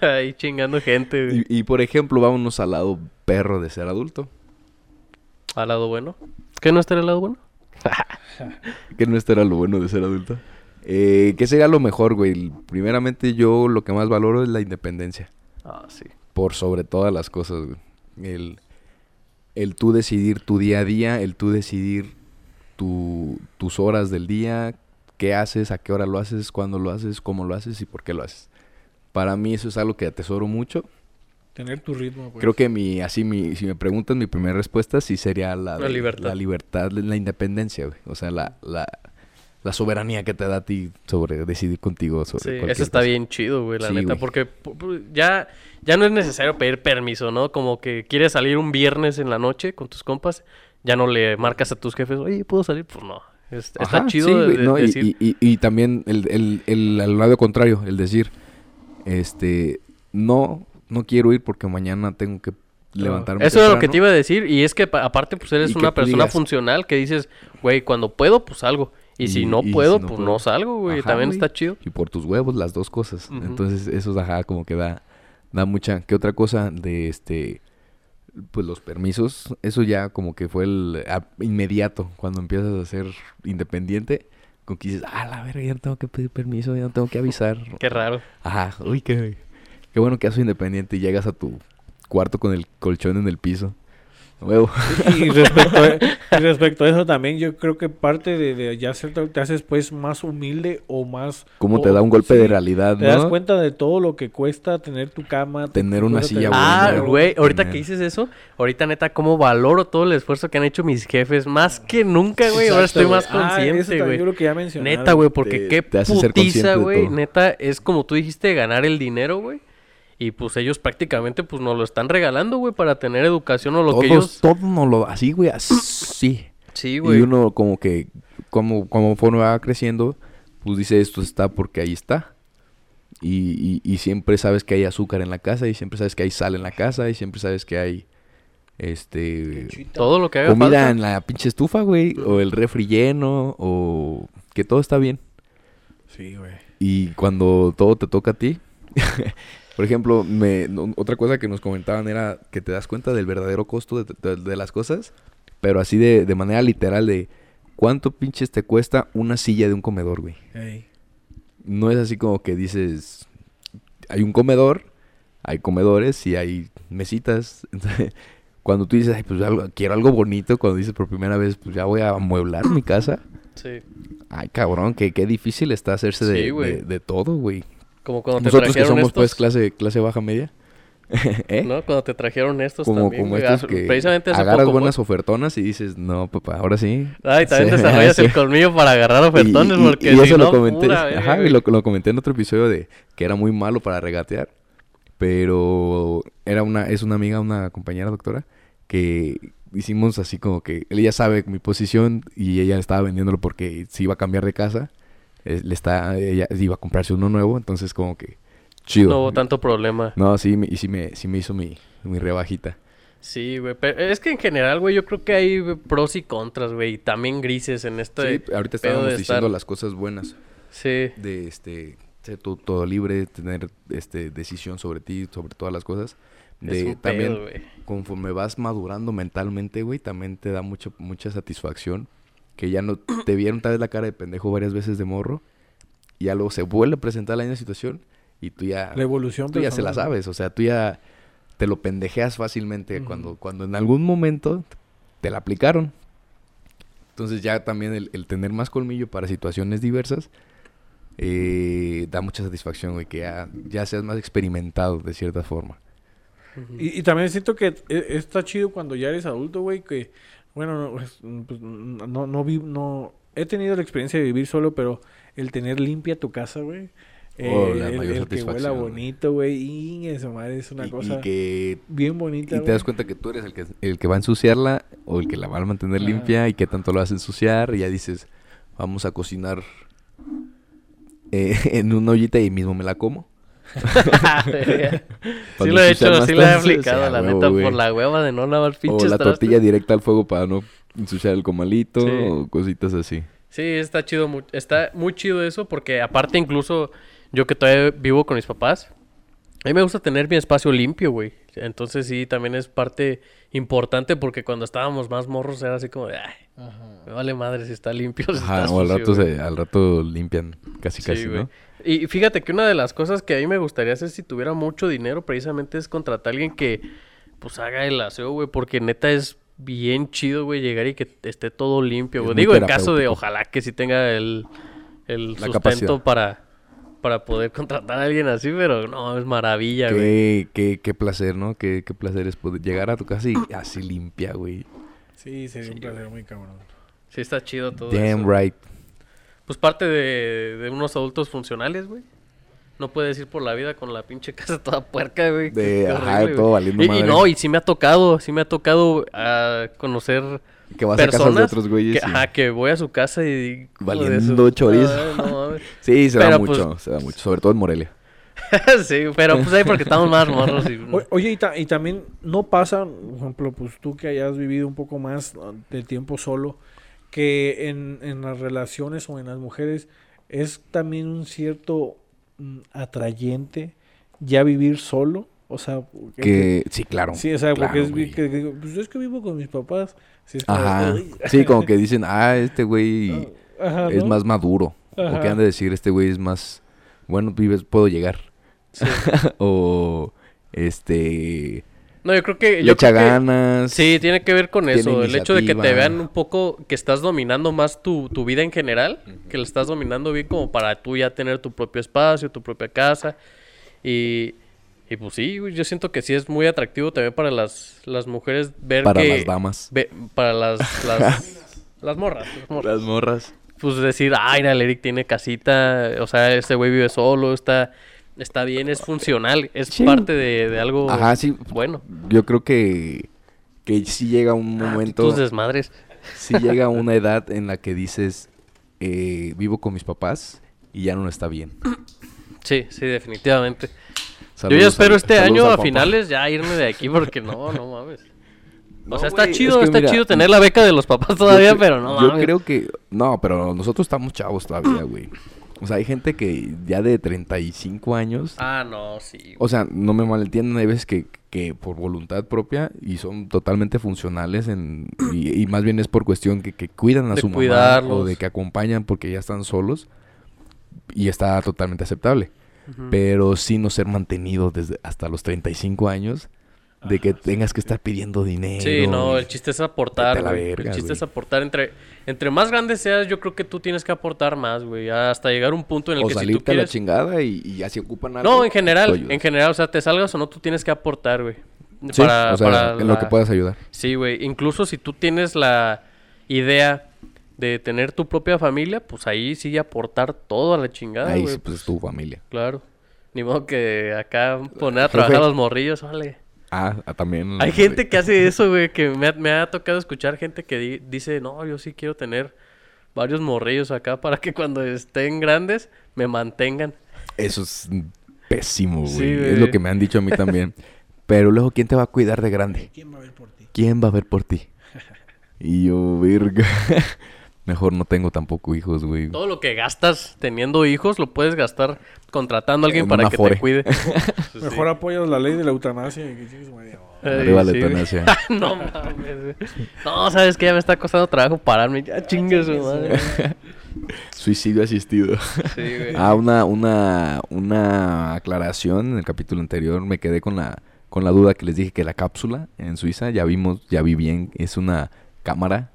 Ahí chingando gente. güey. y, y, por ejemplo, vámonos al lado perro de ser adulto. Al lado bueno. ¿Qué no está el lado bueno? Que no era lo bueno de ser adulto. Eh, ¿Qué sería lo mejor, güey? Primeramente, yo lo que más valoro es la independencia. Ah, sí. Por sobre todas las cosas, güey. El, el tú decidir tu día a día, el tú decidir tu- tus horas del día, qué haces, a qué hora lo haces, cuándo lo haces, cómo lo haces y por qué lo haces. Para mí eso es algo que atesoro mucho. Tener tu ritmo, pues. Creo que mi, así mi, si me preguntas, mi primera respuesta sí sería la, La libertad. La libertad, la independencia, güey. O sea, la, la, la soberanía que te da a ti sobre decidir contigo sobre Sí, eso está cosa. bien chido, güey, la Sí, neta. güey. Porque ya, ya no es necesario pedir permiso, ¿no? Como que quieres salir un viernes en la noche con tus compas, ya no le marcas a tus jefes, oye, ¿puedo salir? Pues no. Es- está Ajá, chido sí, güey, de- no, decir... y, y- y también el, el, el, al lado contrario, el decir, este, no, no quiero ir porque mañana tengo que levantarme Eso es lo que temprano. te iba a decir. Y es que pa- aparte, pues eres una persona digas- funcional que dices, güey, cuando puedo, pues salgo. Y, si Y- no y si puedo, no pues puedo. no salgo, güey. Ajá, También güey. está chido. Y por tus huevos, las dos cosas. Entonces, eso es, ajá, como que da, da mucha... ¿Qué otra cosa de este... Pues los permisos, eso ya como que fue el a- inmediato cuando empiezas a ser independiente. Como que dices, ah, la verga, ya no tengo que pedir permiso, ya no tengo que avisar. Qué raro. Ajá, uy, qué, qué bueno que haces independiente y llegas a tu cuarto con el colchón en el piso. Huevo. Y respecto, a, y respecto a eso también, yo creo que parte de, de ya ser te haces pues más humilde o más... Cómo o- te da un golpe sí, de realidad, Te das cuenta de todo lo que cuesta tener tu cama. Tener tu una silla tener- Ah, güey, ahorita tener- que dices eso, ahorita neta, cómo valoro todo el esfuerzo que han hecho mis jefes. Más que nunca, güey. Ahora estoy más Ah, consciente, güey. Yo creo que ya mencionaron. Neta, güey, porque Te- qué te putiza, güey. Neta, es como tú dijiste, ganar el dinero, güey. Y pues ellos prácticamente pues nos lo están regalando, güey, para tener educación o lo que Todos, ellos... todo no lo... Así, güey, así. Sí, Y güey. uno como que, como, como va creciendo, pues dice esto está porque ahí está. Y, y, y siempre sabes que hay azúcar en la casa, y siempre sabes que hay sal en la casa, y siempre sabes que hay, este... Todo lo que haga comida falta. en la pinche estufa, güey, o el refri lleno, o que todo está bien. Sí, güey. Y cuando todo te toca a ti, por ejemplo, me, no- otra cosa que nos comentaban era que te das cuenta del verdadero costo de, de- de las cosas, pero así de, de manera literal de cuánto pinches te cuesta una silla de un comedor, güey. Ey. No es así como que dices, hay un comedor, hay comedores y hay mesitas. Entonces, cuando tú dices, Ay, pues algo- quiero algo bonito, cuando dices por primera vez, pues ya voy a amueblar mi casa. Sí. Ay, cabrón, que qué difícil está hacerse Sí, de- de todo, güey. Como cuando te Nosotros que trajeron somos estos, pues clase, clase baja media. ¿Eh? ¿no? Cuando te trajeron estos Como, también, como estos Ah, que Precisamente hace agarras poco, buenas ofertonas y dices, no, papá, ahora sí. Ay, también Sí, desarrollas sí. el colmillo para agarrar Y- ofertones y, porque y si eso no, lo comenté, pura ajá, y lo, lo comenté en otro episodio de que era muy malo para regatear. Pero era una, es una amiga, una compañera doctora, que hicimos así como que ella sabe mi posición y ella estaba vendiéndolo porque se iba a cambiar de casa, eh, le está, ella iba a comprarse uno nuevo, entonces como que chido. No hubo tanto problema. No, sí, me- y sí me, sí me hizo mi, mi rebajita. Sí, güey. Pero es que en general, güey, yo creo que hay pros y contras, güey. Y también grises en este. Sí, ahorita estábamos diciendo estar- las cosas buenas Sí. de este ser todo libre, tener este decisión sobre ti, sobre todas las cosas. Es De un también pedo, conforme vas madurando mentalmente, güey, también te da mucho, mucha satisfacción. Que ya no te vieron tal vez la cara de pendejo varias veces de morro. Y ya luego se vuelve a presentar la misma situación. Y tú ya, La evolución tú ya se la sabes. O sea, tú ya te lo pendejeas fácilmente cuando, cuando en algún momento te la aplicaron. Entonces ya también el, el tener más colmillo para situaciones diversas eh, da mucha satisfacción, güey, que ya, ya seas más experimentado de cierta forma. Y, y también siento que e- está chido cuando ya eres adulto, güey, que, bueno, no, pues, pues, no, no, vi- no, he tenido la experiencia de vivir solo, pero el tener limpia tu casa, güey, eh, Oh, la el, mayor el que huela bonito, güey, y eso, madre, es una y, y cosa que bien bonita, y te das cuenta que tú eres el que, el que va a ensuciarla o el que la va a mantener limpia y que tanto lo vas a ensuciar y ya dices, vamos a cocinar eh, en una ollita y mismo me la como. sí lo he hecho, sí lo he aplicado, la huevo, neta, güey. por la hueva de no lavar O pinches la trastes. tortilla directa al fuego para no ensuciar el comalito Sí. o cositas así. Sí, está chido, está muy chido eso porque aparte incluso yo que todavía vivo con mis papás, a mí me gusta tener mi espacio limpio, güey. Entonces sí, también es parte importante porque cuando estábamos más morros era así como de, ay, Ajá. me vale madre si está limpio. si Ajá, está o al rato, güey". se, al rato limpian casi Sí, casi, güey. ¿no? Y fíjate que una de las cosas que a mí me gustaría hacer si tuviera mucho dinero precisamente es contratar a alguien que pues haga el aseo, güey, porque neta es bien chido, güey, llegar y que esté todo limpio, güey. Digo, en caso de ojalá que sí tenga el, el sustento capacidad. para, para poder contratar a alguien así, pero no, es maravilla, güey. Qué, qué, qué placer, ¿no? Qué, qué placer es poder llegar a tu casa y así limpia, güey. Sí, sería un placer muy cabrón. Sí está chido todo Damn eso. right. Pues parte de, de unos adultos funcionales, güey. No puedes ir por la vida con la pinche casa toda puerca, güey. Qué- De, qué ajá, horrible, todo güey. valiendo y, no, y sí me ha tocado, sí me ha tocado ah, conocer Que vas a casas de personas otros güeyes. que, y- ajá, que voy a su casa y... Valiendo chorizo. No mames. Sí, se da mucho, pues- se da mucho. Sobre todo en Morelia. sí, pero pues ahí porque estamos más morros y... O- oye, y, ta- y también no pasa, por ejemplo, pues tú que hayas vivido un poco más de tiempo solo, que en, en las relaciones o en las mujeres es también un cierto mm, atrayente ya vivir solo. O sea, que- Que, sí, claro. sí, o sea, claro, porque es, güey. que, que- pues es que vivo con mis papás. Sí, es como, Ajá. Sí, como que dicen, ah, este güey Ajá, es ¿no? más maduro. O que han de decir, este güey es más, bueno, vives, puedo llegar. Sí. o, este, No, yo creo que... le Yo echa creo que- ganas. Sí, tiene que ver con eso. El hecho de que te vean un poco que estás dominando más tu, tu vida en general, que la estás dominando bien como para tú ya tener tu propio espacio, tu propia casa. Y, y pues sí, güey, yo siento que sí es muy atractivo también para las, las mujeres ver Para que... las damas. ve- para las, las, las morras, las morras. Las morras. Pues decir, ay, el Eric tiene casita, o sea, este güey vive solo, está, está bien, es funcional, es Sí. parte de, de algo Ajá, sí. bueno. Yo creo que, que sí llega un momento, Tus desmadres. sí llega una edad en la que dices, eh, vivo con mis papás y ya no está bien. Sí, sí, definitivamente. Yo ya espero este saludos año a finales ya irme de aquí porque no, no mames. No, o sea, está es chido, que está mira, chido tener la beca de los papás todavía, pero no Yo mames. creo que... No, pero nosotros estamos chavos todavía, güey. O sea, hay gente que ya de 35 años... Ah, no, sí. O sea, no me malentiendan, hay veces que, que por voluntad propia y son totalmente funcionales en, y, y más bien es por cuestión que, que cuidan a De su mamá o cuidarlos. de que acompañan porque ya están solos y está totalmente aceptable. Pero sí no ser mantenido desde hasta los 35 años de que tengas que estar pidiendo dinero. Sí, no, el chiste es aportar, la verga, El chiste güey. es aportar entre entre más grande seas, yo creo que tú tienes que aportar más, güey, hasta llegar a un punto en el o que si tú salirte a la quieres chingada y, y ya se ocupan algo. No, en general, en general, o sea, te salgas o no, tú tienes que aportar, güey. Sí, o sea, en lo que la- puedas ayudar. Sí, güey. Incluso si tú tienes la idea de tener tu propia familia, pues ahí sí aportar todo a la chingada, Ahí sí, pues es tu familia. Claro. Ni modo que acá poner a Jefe. trabajar a los morrillos, vale. Ah, ah, también. Hay gente que hace eso, güey, que me ha, me ha tocado escuchar gente que di- dice, no, yo sí quiero tener varios morrillos acá para que cuando estén grandes me mantengan. Eso es pésimo, güey. Sí, es lo que me han dicho a mí también. Pero luego, ¿quién te va a cuidar de grande? ¿Quién va a ver por ti? ¿Quién va a ver por ti? Y yo, verga. Mejor no tengo tampoco hijos, güey. Todo lo que gastas teniendo hijos lo puedes gastar contratando a alguien En para que te cuide. Pues Mejor apoyas la ley de la eutanasia que. Ay, Arriba sí, eutanasia. no mames. No, sabes que ya me está costando trabajo pararme. Ya chingue su madre. Suicidio asistido. Sí, güey. Ah, una, una, una aclaración. En el capítulo anterior me quedé con la, con la duda que les dije que la cápsula en Suiza, ya vimos, ya vi bien, es una cámara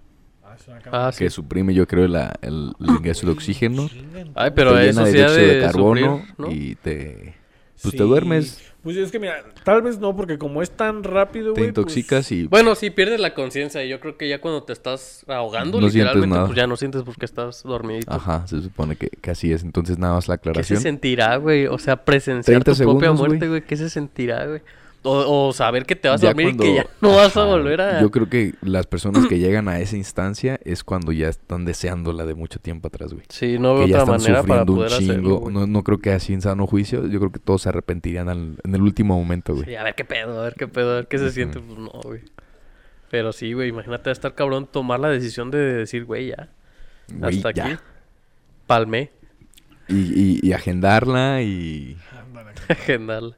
Ah. Ah, sí. que suprime, yo creo, la, el, el ingreso de oxígeno. Ay, pero te eso llena sí de de, de carbono ¿no? y te, pues te Sí. duermes, Pues es que mira, tal vez no, porque como es tan rápido, te güey. intoxicas pues, y Bueno, sí, pierdes la conciencia. Yo creo que ya cuando te estás ahogando, No sientes literalmente, nada. pues ya no sientes porque estás dormidito. Ajá, se supone que, que así es. Entonces nada más la ¿Qué se aclaración. sentirá, güey? O sea, presenciar 30 tu propia segundos, muerte, güey. güey. ¿Qué se sentirá, güey? O, o saber que te vas a dormir y que ya no vas a volver a... Yo creo que las personas que llegan a esa instancia es cuando ya están deseándola de mucho tiempo atrás, güey. Sí, no veo que ya otra están manera para poder hacerlo, güey. No, no creo que así en sano juicio. Yo creo que todos se arrepentirían al- en el último momento, güey. Sí, a ver qué pedo, a ver qué pedo, a ver qué se siente. Pues no, güey. Pero sí, güey, imagínate estar cabrón tomar la decisión de decir, güey, ya, Güey, hasta ya. aquí. Palmé, Y, y- y agendarla y... agendarla.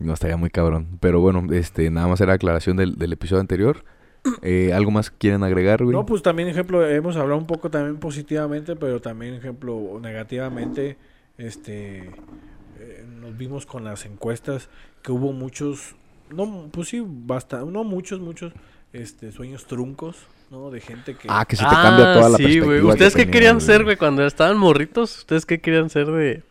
No estaría muy cabrón. Pero bueno, este, nada más era aclaración del, del episodio anterior. Eh, ¿Algo más que quieren agregar, güey? No, pues también, ejemplo, hemos hablado un poco también positivamente, pero también, ejemplo, negativamente, este, eh, nos vimos con las encuestas que hubo muchos, no, pues sí, basta, no muchos, muchos, este, sueños truncos, ¿no? De gente que... Ah, que se te cambia toda la sí, perspectiva. güey. que ¿Ustedes qué querían ser, güey, cuando estaban morritos? ¿Ustedes qué querían ser de,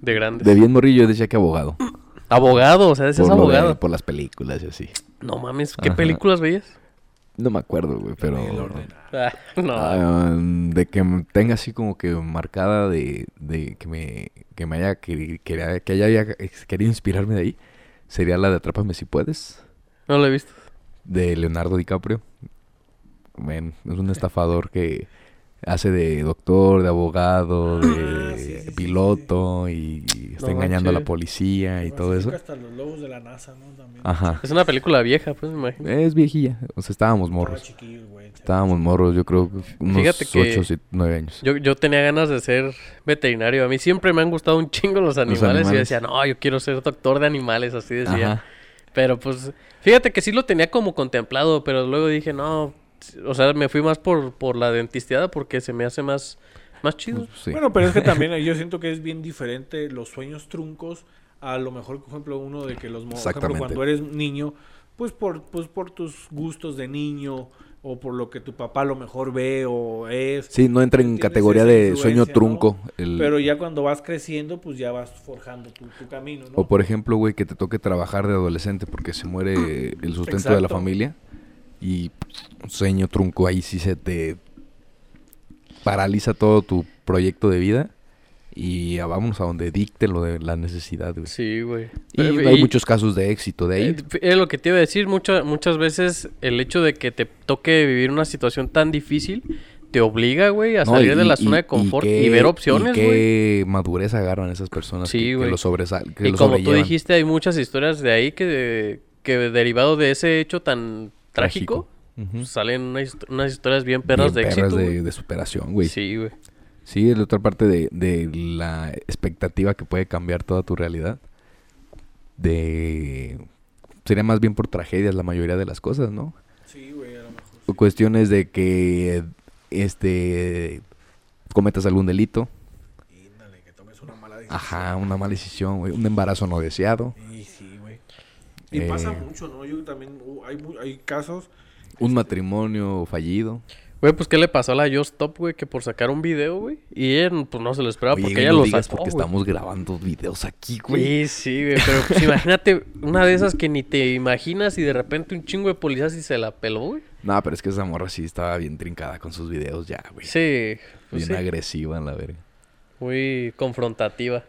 de grandes? De bien morrillo decía que abogado. Abogado, o sea, ese es lo de- abogado. por las películas y así. No mames, ¿qué Ajá. películas veías? No me acuerdo, güey, pero... el orden. Ah, no. Ah, de que tenga así como que marcada de, de que me que me haya queri- que, que haya, haya querido inspirarme de ahí sería la de Atrápame si puedes No lo he visto. de Leonardo DiCaprio. Men, es un estafador que hace de doctor, de abogado, de Ah, sí, sí, sí, piloto y, y está No engañando a la policía y todo eso. Hasta los lobos de la NASA, ¿no? También. Ajá. Es una película vieja, pues me imagino. Es viejilla, o sea, estábamos morros. güey. Estábamos morros, yo creo unos Fíjate que 8 o 9 años. Yo, yo tenía ganas de ser veterinario. A mí siempre me han gustado un chingo los animales. Y yo decía, no, yo quiero ser doctor de animales, así decía. Ajá. Pero pues, fíjate que sí lo tenía como contemplado, pero luego dije, no, o sea, me fui más por, por la dentisteada porque se me hace más, más chido. Sí. Bueno, pero es que también yo siento que es bien diferente los sueños truncos a lo mejor, por ejemplo, uno de que los... Por ejemplo, cuando eres niño, pues por, pues por tus gustos de niño o por lo que tu papá a lo mejor ve o es. Sí, no entra en categoría de sueño ¿no? trunco. el- Pero ya cuando vas creciendo, pues ya vas forjando tu, tu camino, ¿no? O por ejemplo, güey, que te toque trabajar de adolescente porque se muere el sustento de la familia. Y un sueño trunco ahí sí se te paraliza todo tu proyecto de vida. Y a- vámonos a donde dicte lo de la necesidad, güey. Sí, güey. Y hay muchos casos de éxito de ahí. eh, Es lo que te iba a decir, muchas muchas veces el hecho de que te toque vivir una situación tan difícil te obliga, güey, a No, salir y- de la y- zona de confort y, qué- ver opciones, güey. qué madurez agarran esas personas Sí, que, que lo sobresal, que Y lo como tú dijiste, hay muchas historias de ahí que, que derivado de ese hecho tan trágico, Ujú. salen una hist- unas historias bien perras Bien de perras éxito. de, superación, güey. Sí, güey. Sí, es la otra parte de, de la expectativa que puede cambiar toda tu realidad. De... Sería más bien por tragedias la mayoría de las cosas, ¿no? Sí, güey, a lo mejor. Cuestiones de que este cometas algún delito. Índale, que tomes una mala decisión. Ajá, una mala decisión, güey. Un embarazo no deseado. Sí. Y Eh, pasa mucho, ¿no? Yo también, uh, hay, mu- hay casos... Un matrimonio fallido. Güey, pues ¿qué le pasó a la Just Stop, güey? Que por sacar un video, güey. Y ella, pues no se lo esperaba Oye, porque ella no lo digas sacó, porque estamos grabando videos aquí, güey. Sí, sí, güey. Pero pues imagínate una de esas que ni te imaginas y de repente un chingo de policías y se la peló, güey. No, pero es que esa morra sí estaba bien trincada con sus videos ya, güey. Sí, pues bien sí. agresiva en la verga. Muy confrontativa.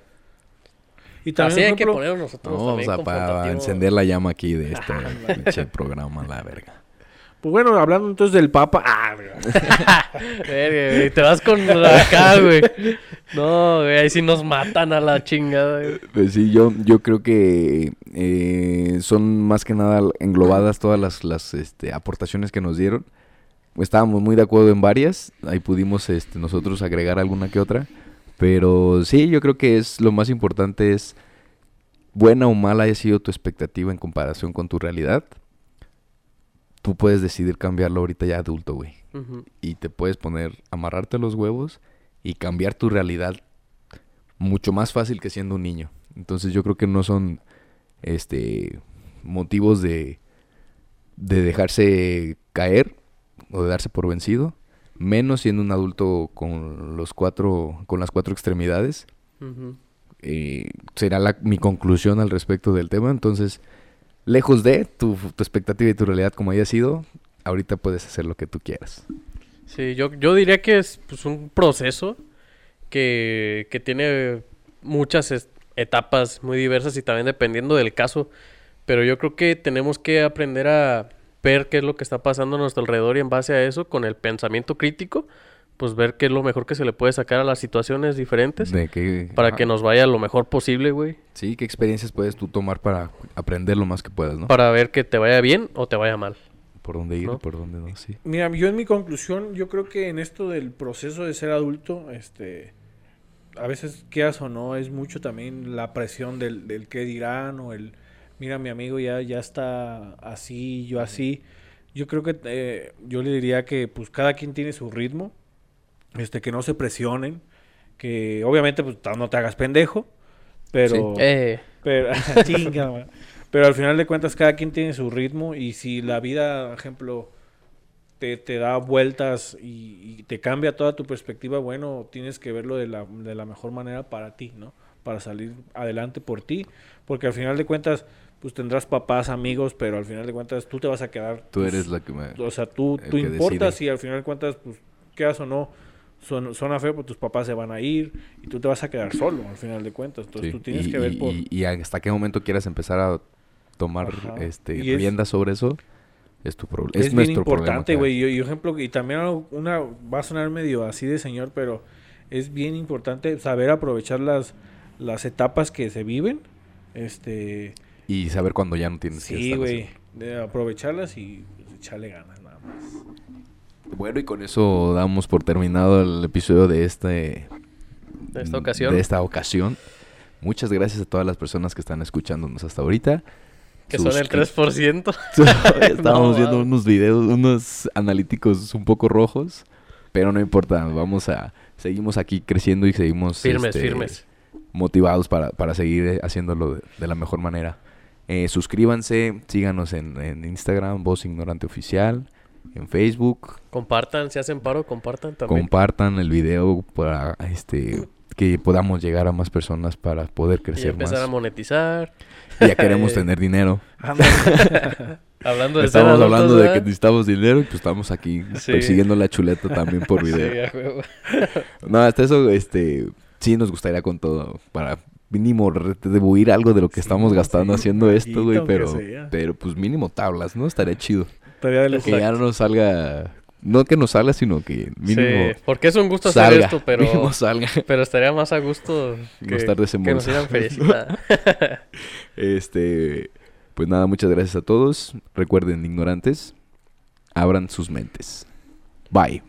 Y también, Así hay que nosotros No, también vamos a para encender la llama aquí de este pinche programa, la verga. Pues bueno, hablando entonces del Papa. Ah, güey, te vas con acá, güey. No, güey, ahí sí nos matan a la chingada, güey. Pues sí, yo, yo creo que eh, son más que nada englobadas todas las, las este, aportaciones que nos dieron. Estábamos muy de acuerdo en varias, ahí pudimos este, nosotros agregar alguna que otra. Pero sí, yo creo que es lo más importante es buena o mala haya sido tu expectativa en comparación con tu realidad. Tú puedes decidir cambiarlo ahorita ya adulto, güey. Y te puedes poner, amarrarte los huevos y cambiar tu realidad mucho más fácil que siendo un niño. Entonces yo creo que no son este motivos de, de dejarse caer o de darse por vencido, menos siendo un adulto con los cuatro, con las cuatro extremidades. Eh, será la- mi conclusión al respecto del tema. Entonces, lejos de tu, tu expectativa y tu realidad como haya sido, ahorita puedes hacer lo que tú quieras. Sí, yo, yo diría que es pues, un proceso que, que tiene muchas etapas muy diversas y también dependiendo del caso. Pero yo creo que tenemos que aprender a ver qué es lo que está pasando a nuestro alrededor y en base a eso, con el pensamiento crítico, pues ver qué es lo mejor que se le puede sacar a las situaciones diferentes De que, para que nos vaya lo mejor posible, güey. Sí, ¿qué experiencias puedes tú tomar para aprender lo más que puedas, no? Para ver que te vaya bien o te vaya mal. Por dónde ir, ¿no? por dónde no, sí. Mira, yo en mi conclusión, yo creo que en esto del proceso de ser adulto, este, a veces, quieras o no, es mucho también la presión del, del qué dirán o el, mira, mi amigo ya, ya está así, yo así. Yo creo que eh, yo le diría que pues cada quien tiene su ritmo, este, que no se presionen, que obviamente pues no te hagas pendejo, pero... Eh, Pero, chinga, man. Pero al final de cuentas, cada quien tiene su ritmo. Y si la vida, por ejemplo, te, te da vueltas y, y te cambia toda tu perspectiva, bueno, tienes que verlo de la, de la mejor manera para ti, ¿no? Para salir adelante por ti. Porque al final de cuentas, pues tendrás papás, amigos, pero al final de cuentas tú te vas a quedar. Tú pues, eres la que me... O sea, tú, tú importas decide. y al final de cuentas, pues, quedas o no. Son, suena feo, pues tus papás se van a ir y tú te vas a quedar solo al final de cuentas. Entonces sí. tú tienes y, que ver y- por... y- y hasta qué momento quieras empezar a tomar Ajá. este es- riendas sobre eso, es tu problema. Es, Es, bien importante, güey. Yo, yo ejemplo, y también una va a sonar medio así de señor, pero es bien importante saber aprovechar las, las etapas que se viven. Este, Y saber cuando ya no tienes que sí, güey, aprovecharlas y echarle ganas nada más. Bueno, y con eso damos por terminado el episodio de este... De esta ocasión. De esta ocasión. Muchas gracias a todas las personas que están escuchándonos hasta ahorita. que son el Suscri- 3%. Estábamos No, viendo unos videos, unos analíticos un poco rojos, pero no importa, vamos a seguimos aquí creciendo y seguimos Firmes, este, firmes. motivados para, para seguir haciéndolo de, de la mejor manera. Eh, suscríbanse, síganos en, en Instagram, Voz Ignorante Oficial, en Facebook, Compartan, si hacen paro, compartan también. compartan el video para este que podamos llegar a más personas para poder y crecer empezar a más. monetizar. Ya queremos tener dinero. Hablando de ser Estamos adultos, hablando de que necesitamos dinero y pues estamos aquí Sí. persiguiendo la chuleta también por Sí, video. a. No, hasta eso, este, sí nos gustaría con todo para mínimo retribuir algo de lo que Sí, estamos sí, gastando haciendo esto, güey, pero, sea. pero pues mínimo tablas, ¿no? Estaría chido. Tarea de Que ya no nos salga, no que nos salga, sino que mínimo Sí, porque es un gusto hacer salga, esto, pero, mínimo salga. pero estaría más a gusto No que, estar que nos dieran feriecita. Este, pues nada, muchas gracias a todos. Recuerden, ignorantes, abran sus mentes. Bye.